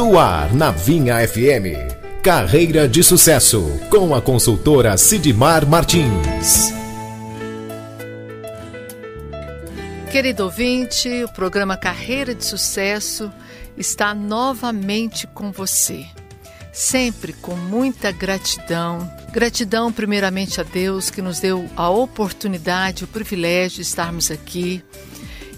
No ar, na Vinha FM. Carreira de Sucesso, com a consultora Sidmar Martins. Querido ouvinte, o programa Carreira de Sucesso está novamente com você. Sempre com muita gratidão. Gratidão, primeiramente, a Deus que nos deu a oportunidade, o privilégio de estarmos aqui.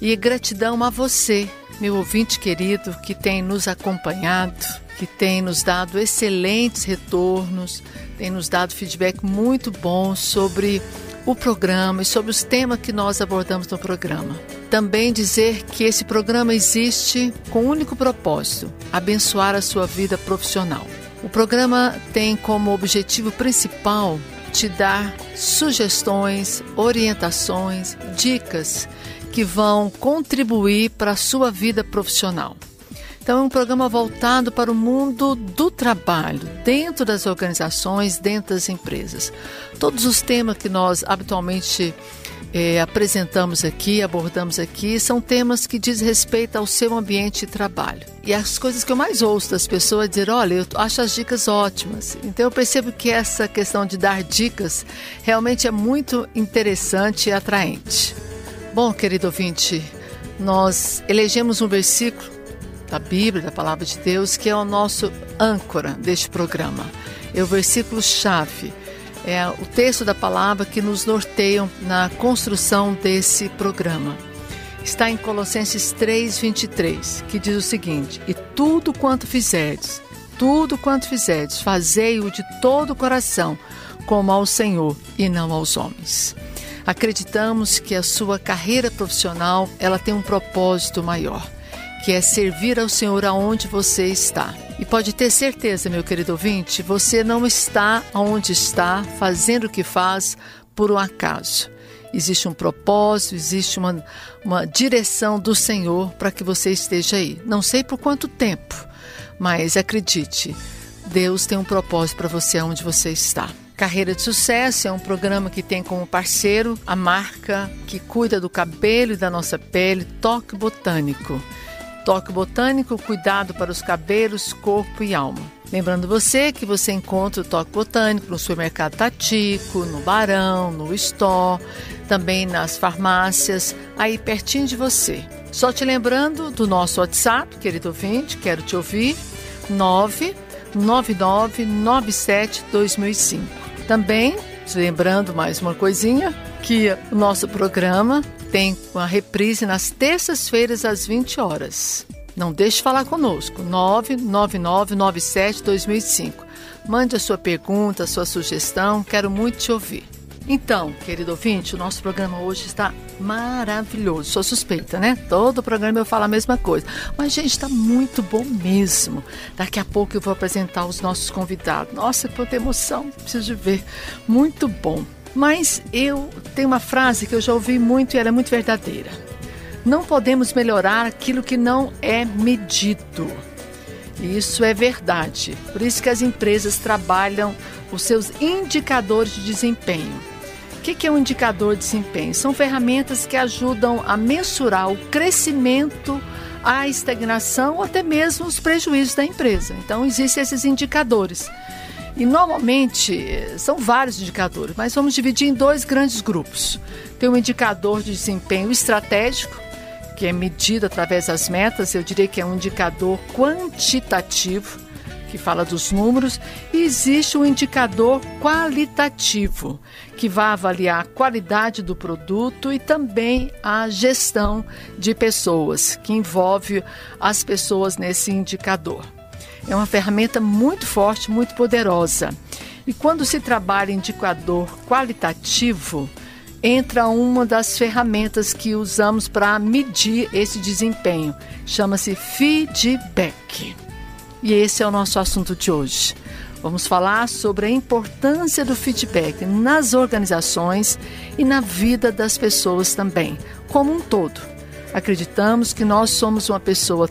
E gratidão a você meu ouvinte querido que tem nos acompanhado, que tem nos dado excelentes retornos, tem nos dado feedback muito bom sobre o programa e sobre os temas que nós abordamos no programa. Também dizer que esse programa existe com o um único propósito: abençoar a sua vida profissional. O programa tem como objetivo principal te dar sugestões, orientações, dicas que vão contribuir para a sua vida profissional. Então, é um programa voltado para o mundo do trabalho, dentro das organizações, dentro das empresas. Todos os temas que nós habitualmente é, apresentamos aqui, abordamos aqui, são temas que diz respeito ao seu ambiente de trabalho. E as coisas que eu mais ouço das pessoas é dizer, olha, eu acho as dicas ótimas. Então eu percebo que essa questão de dar dicas realmente é muito interessante e atraente. Bom, querido ouvinte, nós elegemos um versículo da Bíblia, da Palavra de Deus, que é o nosso âncora deste programa. É o versículo-chave, é o texto da palavra que nos norteia na construção desse programa. Está em Colossenses 3, 23, que diz o seguinte: E tudo quanto fizerdes, tudo quanto fizerdes, fazei-o de todo o coração, como ao Senhor e não aos homens. Acreditamos que a sua carreira profissional ela tem um propósito maior, que é servir ao Senhor aonde você está. E pode ter certeza, meu querido ouvinte, você não está onde está, fazendo o que faz por um acaso. Existe um propósito, existe uma, uma direção do Senhor para que você esteja aí. Não sei por quanto tempo, mas acredite, Deus tem um propósito para você onde você está. Carreira de Sucesso é um programa que tem como parceiro a marca que cuida do cabelo e da nossa pele, Toque Botânico. Toque Botânico, cuidado para os cabelos, corpo e alma. Lembrando você que você encontra o Toque Botânico no supermercado Tatico, no Barão, no Store, também nas farmácias, aí pertinho de você. Só te lembrando do nosso WhatsApp, querido ouvinte, quero te ouvir, 99997 2005. Também, lembrando mais uma coisinha, que o nosso programa tem uma reprise nas terças-feiras às 20 horas. Não deixe de falar conosco, 99997-2005. Mande a sua pergunta, a sua sugestão, quero muito te ouvir. Então, querido ouvinte, o nosso programa hoje está maravilhoso. Sou suspeita, né? Todo programa eu falo a mesma coisa. Mas, gente, está muito bom mesmo. Daqui a pouco eu vou apresentar os nossos convidados. Nossa, quanta emoção, preciso de ver. Muito bom. Mas eu tenho uma frase que eu já ouvi muito e ela é muito verdadeira. Não podemos melhorar aquilo que não é medido. Isso é verdade. Por isso que as empresas trabalham os seus indicadores de desempenho. O que é um indicador de desempenho? São ferramentas que ajudam a mensurar o crescimento, a estagnação ou até mesmo os prejuízos da empresa. Então, existem esses indicadores. E normalmente são vários indicadores, mas vamos dividir em dois grandes grupos. Tem um indicador de desempenho estratégico, que é medido através das metas, eu diria que é um indicador quantitativo que fala dos números, e existe um indicador qualitativo, que vai avaliar a qualidade do produto e também a gestão de pessoas, que envolve as pessoas nesse indicador. É uma ferramenta muito forte, muito poderosa. E quando se trabalha indicador qualitativo, entra uma das ferramentas que usamos para medir esse desempenho. Chama-se feedback. E esse é o nosso assunto de hoje. Vamos falar sobre a importância do feedback nas organizações e na vida das pessoas também, como um todo. Acreditamos que nós somos uma pessoa,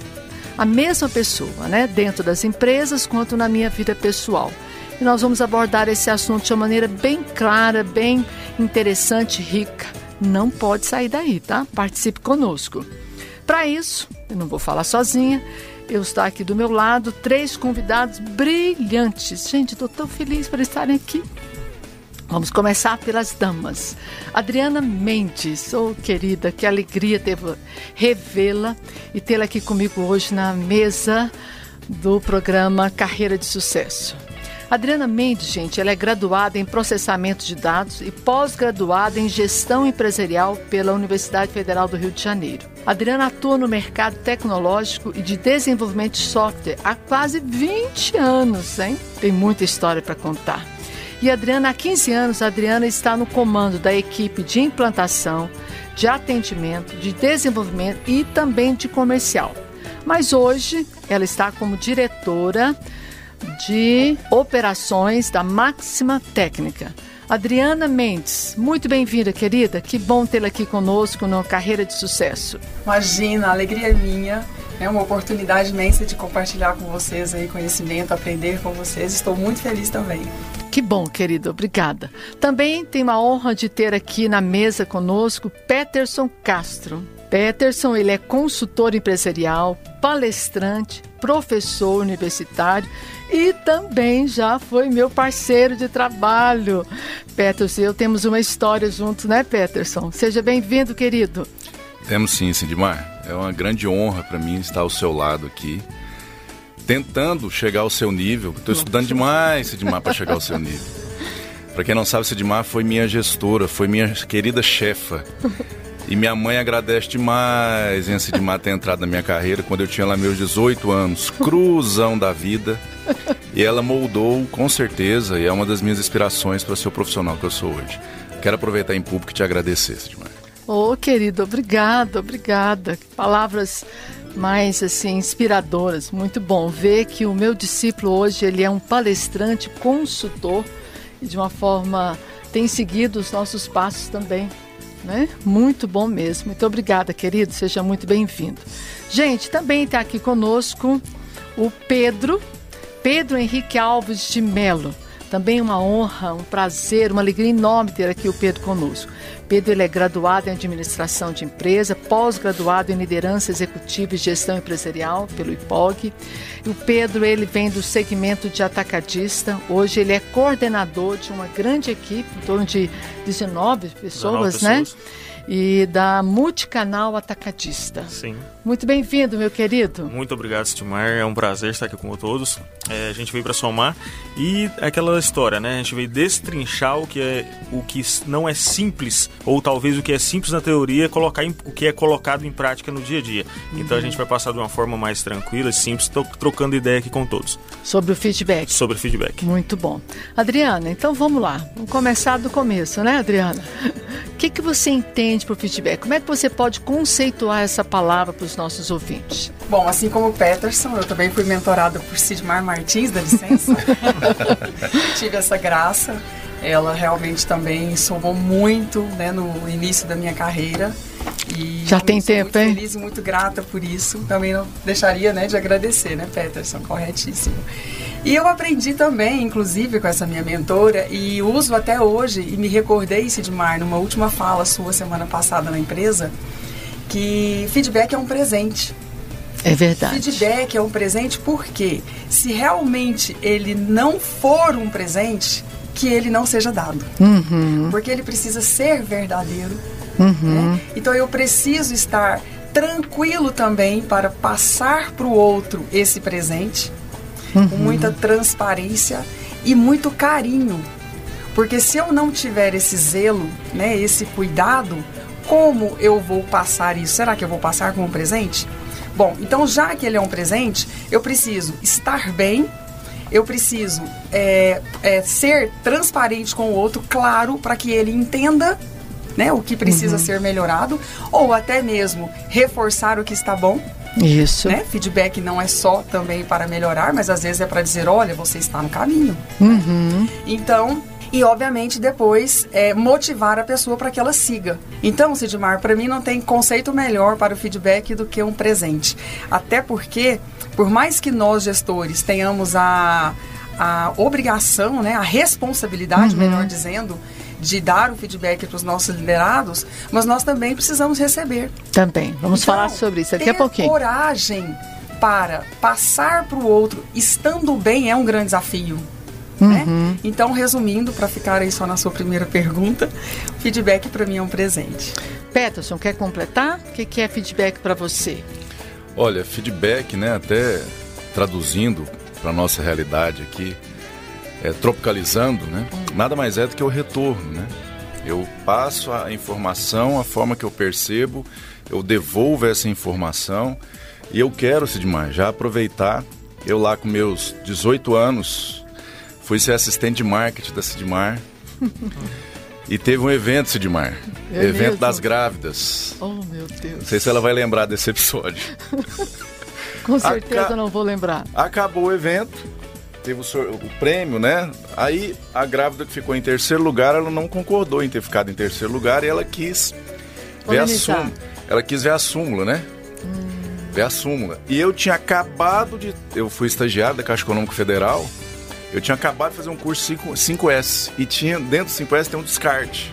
a mesma pessoa, né, dentro das empresas quanto na minha vida pessoal. E nós vamos abordar esse assunto de uma maneira bem clara, bem interessante, rica. Não pode sair daí, tá? Participe conosco. Para isso, eu não vou falar sozinha, eu estou aqui do meu lado, três convidados brilhantes. Gente, estou tão feliz por estarem aqui. Vamos começar pelas damas. Adriana Mendes, oh querida, que alegria revê-la e tê-la aqui comigo hoje na mesa do programa Carreira de Sucesso. Adriana Mendes, gente, ela é graduada em processamento de dados e pós-graduada em gestão empresarial pela Universidade Federal do Rio de Janeiro. Adriana atua no mercado tecnológico e de desenvolvimento de software há quase 20 anos, hein? Tem muita história para contar. E Adriana, há 15 anos, Adriana está no comando da equipe de implantação, de atendimento, de desenvolvimento e também de comercial. Mas hoje ela está como diretora de operações da Máxima Técnica. Adriana Mendes, muito bem-vinda, querida. Que bom tê-la aqui conosco no Carreira de Sucesso. Imagina, a alegria é minha. É uma oportunidade imensa de compartilhar com vocês aí conhecimento, aprender com vocês. Estou muito feliz também. Que bom, querido, obrigada. Também tem uma honra de ter aqui na mesa conosco Peterson Castro. Peterson, ele é consultor empresarial, palestrante, professor universitário e também já foi meu parceiro de trabalho. Peterson, eu temos uma história juntos, né, Peterson? Seja bem-vindo, querido. Temos sim, Sindimar. É uma grande honra para mim estar ao seu lado aqui tentando chegar ao seu nível. Estou estudando demais, Sidmar, para chegar ao seu nível. Para quem não sabe, Sidmar foi minha gestora, foi minha querida chefa. E minha mãe agradece demais em Sidmar ter entrado na minha carreira quando eu tinha lá meus 18 anos, cruzão da vida. E ela moldou, com certeza, e é uma das minhas inspirações para ser o profissional que eu sou hoje. Quero aproveitar em público e te agradecer, Sidmar. Ô, oh, querido, obrigada, obrigada. Palavras mais assim inspiradoras. Muito bom ver que o meu discípulo hoje ele é um palestrante, consultor e de uma forma tem seguido os nossos passos também. Né? Muito bom mesmo. Muito obrigada, querido. Seja muito bem-vindo. Gente, também está aqui conosco o Pedro, Pedro Henrique Alves de Melo. Também uma honra, um prazer, uma alegria enorme ter aqui o Pedro conosco. Pedro ele é graduado em administração de empresa, pós-graduado em liderança executiva e gestão empresarial pelo IPOG. E o Pedro ele vem do segmento de atacadista. Hoje ele é coordenador de uma grande equipe, em torno de 19 pessoas, 19 né? Pessoas e da Multicanal Atacadista. Sim. Muito bem-vindo, meu querido. Muito obrigado, Stimar. É um prazer estar aqui com todos. É, a gente veio para somar e aquela história, né? A gente veio destrinchar o que é o que não é simples ou talvez o que é simples na teoria, colocar em, o que é colocado em prática no dia a dia. Então a gente vai passar de uma forma mais tranquila e simples, trocando ideia aqui com todos. Sobre o feedback. Sobre o feedback. Muito bom. Adriana, então vamos lá. Vamos começar do começo, né, Adriana? O que, que você entende por feedback? Como é que você pode conceituar essa palavra para os nossos ouvintes? Bom, assim como o Peterson, eu também fui mentorada por Sidmar Martins, da licença. Tive essa graça. Ela realmente também somou muito né, no início da minha carreira. E Já tem tempo, muito hein? feliz muito grata por isso. Também não deixaria né, de agradecer, né, Peterson? Corretíssimo. E eu aprendi também, inclusive, com essa minha mentora, e uso até hoje, e me recordei, Sidmar, numa última fala sua semana passada na empresa, que feedback é um presente. É verdade. Feedback é um presente porque se realmente ele não for um presente, que ele não seja dado. Uhum. Porque ele precisa ser verdadeiro. Uhum. Né? Então eu preciso estar tranquilo também para passar para o outro esse presente uhum. com muita transparência e muito carinho. Porque se eu não tiver esse zelo, né, esse cuidado, como eu vou passar isso? Será que eu vou passar como um presente? Bom, então já que ele é um presente, eu preciso estar bem, eu preciso é, é, ser transparente com o outro, claro, para que ele entenda né, o que precisa uhum. ser melhorado, ou até mesmo reforçar o que está bom. Isso. Né? Feedback não é só também para melhorar, mas às vezes é para dizer, olha, você está no caminho. Uhum. Então, e obviamente depois é, motivar a pessoa para que ela siga. Então, Sidmar, para mim não tem conceito melhor para o feedback do que um presente. Até porque, por mais que nós gestores tenhamos a, a obrigação, né, a responsabilidade, uhum. melhor dizendo, de dar o feedback para os nossos liderados, mas nós também precisamos receber. Também. Vamos então, falar sobre isso daqui a pouquinho. coragem para passar para o outro estando bem é um grande desafio. Né? Uhum. Então, resumindo, para ficar aí só na sua primeira pergunta, feedback para mim é um presente. Peterson, quer completar? O que, que é feedback para você? Olha, feedback, né, até traduzindo para nossa realidade aqui, é, tropicalizando, né, hum. nada mais é do que o retorno, né? Eu passo a informação, a forma que eu percebo, eu devolvo essa informação e eu quero, Sidmar, já aproveitar, eu lá com meus 18 anos, fui ser assistente de marketing da Sidmar. e teve um evento, Sidmar. É evento mesmo? das grávidas. Oh, meu Deus. Não sei se ela vai lembrar desse episódio. com certeza Aca... não vou lembrar. Acabou o evento, teve o, o, prêmio, né? Aí a grávida que ficou em terceiro lugar, ela não concordou em ter ficado em terceiro lugar e ela quis ver a súmula. Ela quis ver a súmula, né? Hum. Ver a súmula. E eu tinha acabado de. Eu fui estagiário da Caixa Econômica Federal. Eu tinha acabado de fazer um curso 5, 5S. E tinha, dentro do 5S tem um descarte.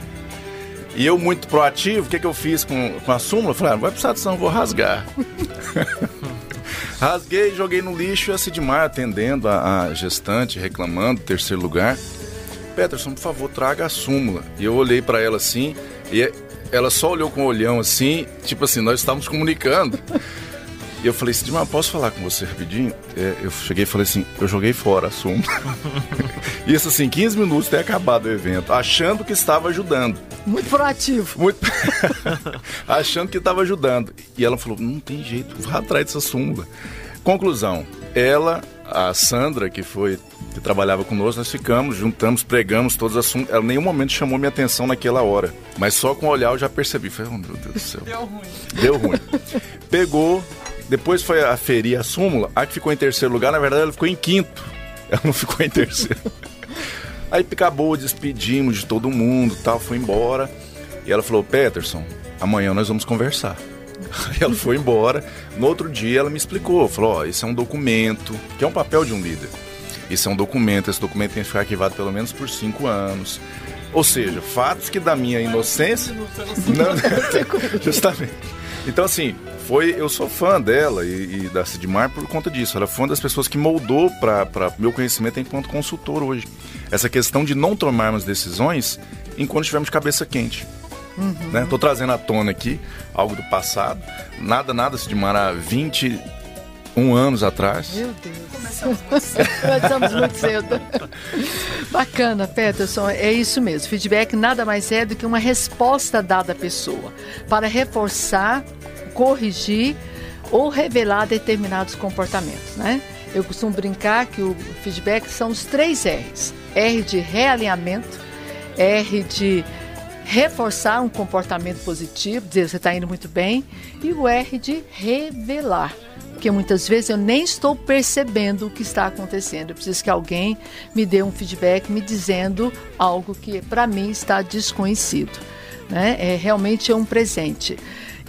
E eu, muito proativo, o que, que eu fiz com, com a súmula? Falei, ah, não vai precisar disso, não, vou rasgar. Rasguei, joguei no lixo e a Sidmar atendendo a, a gestante, reclamando, terceiro lugar. Peterson, por favor, traga a súmula. E eu olhei para ela assim, e ela só olhou com o olhão assim, tipo assim, nós estávamos comunicando. E eu falei assim, mas posso falar com você rapidinho? É, eu cheguei e falei assim, eu joguei fora a súmula. Isso assim, 15 minutos ter acabado o evento, achando que estava ajudando. Muito proativo. Muito... achando que estava ajudando. E ela falou, não tem jeito, vá atrás dessa súmula. Conclusão, ela, a Sandra, que foi que trabalhava conosco, nós ficamos, juntamos, pregamos todos os assuntos. Ela em nenhum momento chamou minha atenção naquela hora. Mas só com o olhar eu já percebi. Falei, oh meu Deus do céu. Deu ruim. Deu ruim. Pegou, depois foi aferir a súmula. A que ficou em terceiro lugar, na verdade, ela ficou em quinto. Ela não ficou em terceiro. Aí acabou, despedimos de todo mundo tal, foi embora. E ela falou, Peterson, amanhã nós vamos conversar. Aí ela foi embora. No outro dia ela me explicou, falou, ó, oh, isso é um documento, que é um papel de um líder. Isso é um documento, esse documento tem que ficar arquivado pelo menos por cinco anos. Ou seja, fatos que da minha inocência. Não, justamente. Então, assim, foi. Eu sou fã dela e, e da Sidmar por conta disso. Ela foi uma das pessoas que moldou para meu conhecimento enquanto consultor hoje. Essa questão de não tomarmos decisões enquanto estivermos de cabeça quente. Uhum. Né? Tô trazendo à tona aqui algo do passado. Nada, nada, Sidmar, há 20 um anos atrás. Meu Deus. Começamos muito cedo. Começamos muito cedo. Bacana, Peterson. É isso mesmo. Feedback nada mais é do que uma resposta dada à pessoa para reforçar, corrigir ou revelar determinados comportamentos, né? Eu costumo brincar que o feedback são os três R's. R de realinhamento, R de reforçar um comportamento positivo, dizer você está indo muito bem, e o R de revelar porque muitas vezes eu nem estou percebendo o que está acontecendo. Eu preciso que alguém me dê um feedback me dizendo algo que para mim está desconhecido. Né? É realmente é um presente.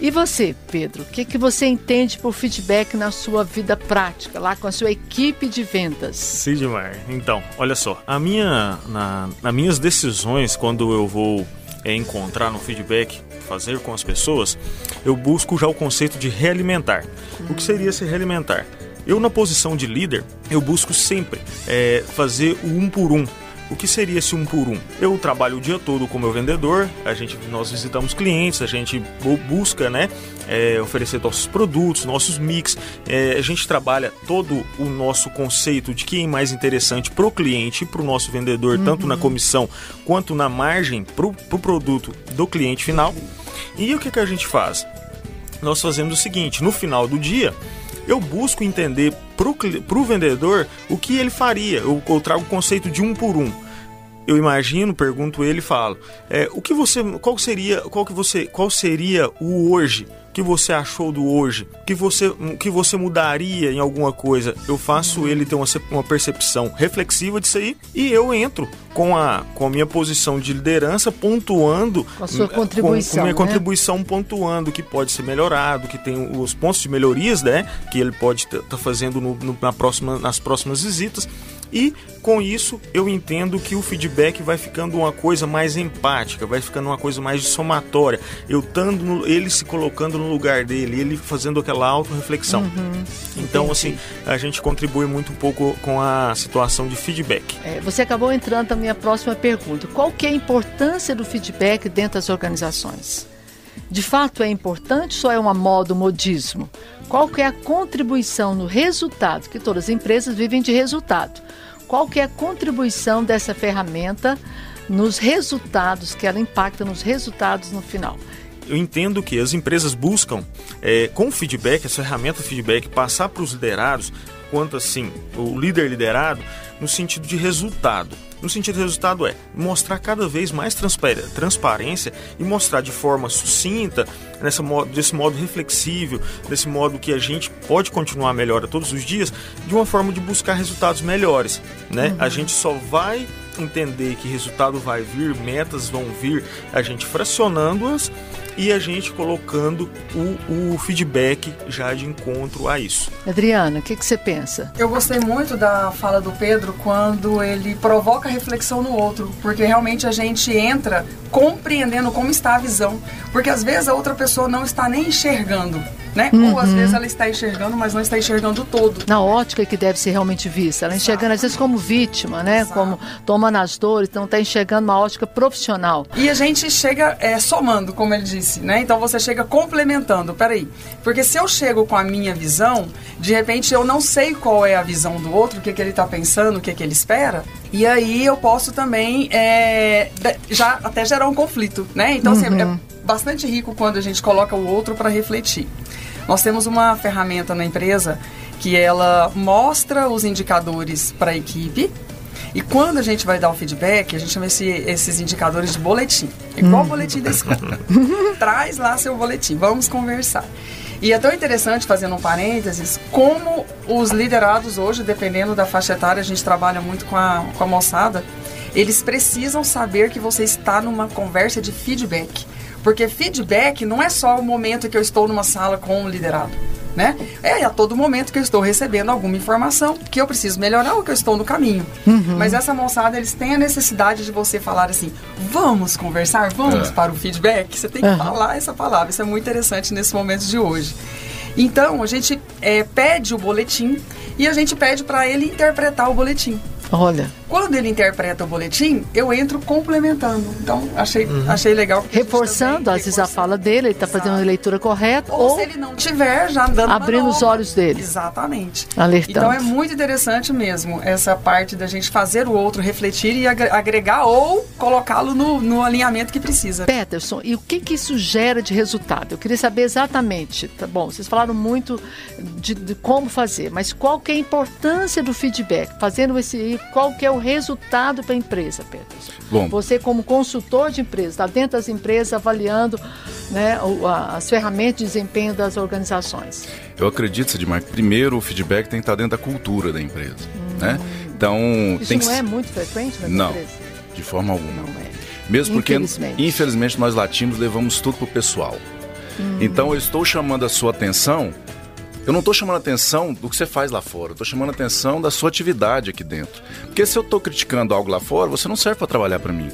E você, Pedro, o que, que você entende por feedback na sua vida prática, lá com a sua equipe de vendas? Sidmar, então, olha só, a minha, na, nas minhas decisões, quando eu vou é, encontrar no feedback, fazer com as pessoas, eu busco já o conceito de realimentar. O que seria se realimentar? Eu, na posição de líder, eu busco sempre é, fazer o um por um. O que seria esse um por um? Eu trabalho o dia todo com meu vendedor, a gente, nós visitamos clientes, a gente busca né, é, oferecer nossos produtos, nossos mix, é, a gente trabalha todo o nosso conceito de quem é mais interessante para o cliente e para o nosso vendedor, uhum. tanto na comissão quanto na margem para o pro produto do cliente final. E o que, que a gente faz? Nós fazemos o seguinte: no final do dia, eu busco entender para o vendedor o que ele faria. Eu, eu trago o conceito de um por um eu imagino, pergunto ele e falo: é, o que você, qual seria, qual que você, qual seria o hoje? Que você achou do hoje? Que você, que você mudaria em alguma coisa? Eu faço ele ter uma, uma percepção reflexiva disso aí e eu entro com a, com a minha posição de liderança pontuando com a sua contribuição, com, com minha né? contribuição pontuando que pode ser melhorado, que tem os pontos de melhorias, né, que ele pode estar tá fazendo no, no, na próxima, nas próximas visitas E com isso eu entendo que o feedback vai ficando uma coisa mais empática, vai ficando uma coisa mais somatória. Eu estando no, ele se colocando no lugar dele, ele fazendo aquela autorreflexão. Uhum, então, assim, a gente contribui muito um pouco com a situação de feedback. É, você acabou entrando na minha próxima pergunta. Qual que é a importância do feedback dentro das organizações? De fato é importante ou é uma moda, um modismo? Qual que é a contribuição no resultado? Que todas as empresas vivem de resultado. Qual que é a contribuição dessa ferramenta nos resultados, que ela impacta nos resultados no final? eu entendo que as empresas buscam, é, com feedback, essa ferramenta feedback, passar para os liderados, quanto assim, o líder liderado, no sentido de resultado. No sentido de resultado é mostrar cada vez mais transparência e mostrar de forma sucinta, nessa modo, desse modo reflexível, desse modo que a gente pode continuar melhor todos os dias, de uma forma de buscar resultados melhores. Né? Uhum. A gente só vai entender que resultado vai vir, metas vão vir, a gente fracionando-as e a gente colocando o, o feedback já de encontro a isso. Adriana, o que, que você pensa? Eu gostei muito da fala do Pedro quando ele provoca reflexão no outro, porque realmente a gente entra compreendendo como está a visão, porque às vezes a outra pessoa não está nem enxergando né? Uhum. Ou às vezes ela está enxergando, mas não está enxergando todo. Na ótica que deve ser realmente vista. Ela enxergando às vezes como vítima, né? Exato. Como tomando as dores, então está enxergando uma ótica profissional. E a gente chega é, somando, como ele disse, né? Então você chega complementando. Peraí, porque se eu chego com a minha visão, de repente eu não sei qual é a visão do outro, o que, que ele está pensando, o que, que ele espera. E aí eu posso também é, já até gerar um conflito, né? Então, assim, é uhum. bastante rico quando a gente coloca o outro para refletir. Nós temos uma ferramenta na empresa que ela mostra os indicadores para a equipe e quando a gente vai dar o feedback, a gente chama esse, esses indicadores de boletim. Igual o hum. boletim da escola. Traz lá seu boletim, vamos conversar. E é tão interessante, fazendo um parênteses, como os liderados hoje, dependendo da faixa etária, a gente trabalha muito com a, com a moçada, eles precisam saber que você está numa conversa de feedback. Porque feedback não é só o momento que eu estou numa sala com o liderado. Né? É a todo momento que eu estou recebendo alguma informação que eu preciso melhorar ou que eu estou no caminho. Uhum. Mas essa moçada, eles têm a necessidade de você falar assim: vamos conversar, vamos é. para o feedback. Você tem que uhum. falar essa palavra. Isso é muito interessante nesse momento de hoje. Então, a gente é, pede o boletim e a gente pede para ele interpretar o boletim. Olha. Quando ele interpreta o boletim, eu entro complementando. Então, achei, uhum. achei legal. Reforçando, às vezes, a fala dele, ele está fazendo a leitura correta. Ou, ou, se ele não tiver, já dando Abrindo os olhos dele. Exatamente. Alertando. Então, é muito interessante mesmo essa parte da gente fazer o outro refletir e agregar ou colocá-lo no, no alinhamento que precisa. Peterson, e o que, que isso gera de resultado? Eu queria saber exatamente. Tá bom, vocês falaram muito de, de como fazer, mas qual que é a importância do feedback? Fazendo esse qual que é o resultado para a empresa, Pedro? Bom, Você como consultor de empresa, está dentro das empresas avaliando né, as ferramentas de desempenho das organizações. Eu acredito, Sidmar, que primeiro o feedback tem que estar dentro da cultura da empresa. Hum. Né? Então, Isso tem não que... é muito frequente nas não, empresas? de forma alguma. Não é. Mesmo porque, infelizmente, infelizmente nós latinos levamos tudo para o pessoal. Hum. Então, eu estou chamando a sua atenção eu não estou chamando a atenção do que você faz lá fora, eu estou chamando a atenção da sua atividade aqui dentro. Porque se eu estou criticando algo lá fora, você não serve para trabalhar para mim.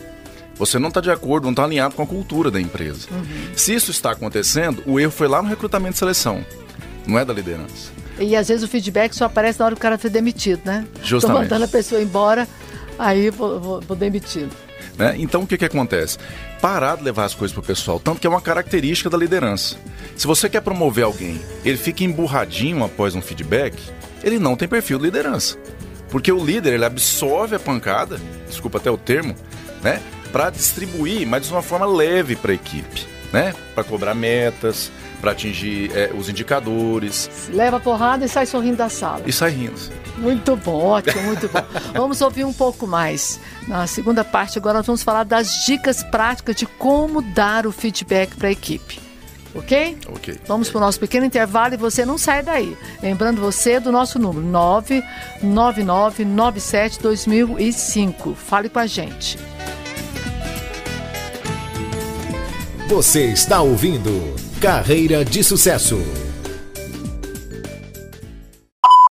Você não está de acordo, não está alinhado com a cultura da empresa. Uhum. Se isso está acontecendo, o erro foi lá no recrutamento de seleção, não é da liderança. E às vezes o feedback só aparece na hora que o cara foi demitido, né? Justamente. Estou mandando a pessoa embora, aí vou, vou, vou demitido. Né? Então o que, que acontece? Parar de levar as coisas para o pessoal, tanto que é uma característica da liderança. Se você quer promover alguém, ele fica emburradinho após um feedback, ele não tem perfil de liderança. Porque o líder, ele absorve a pancada, desculpa até o termo, né? Para distribuir, mas de uma forma leve para a equipe, né? Para cobrar metas, para atingir é, os indicadores. Leva a porrada e sai sorrindo da sala. E sai rindo. Muito bom, ótimo, muito bom. vamos ouvir um pouco mais. Na segunda parte, agora nós vamos falar das dicas práticas de como dar o feedback para a equipe. Ok? Ok. Vamos para o nosso pequeno intervalo e você não sai daí. Lembrando você do nosso número 999972005. Fale com a gente. Você está ouvindo Carreira de Sucesso.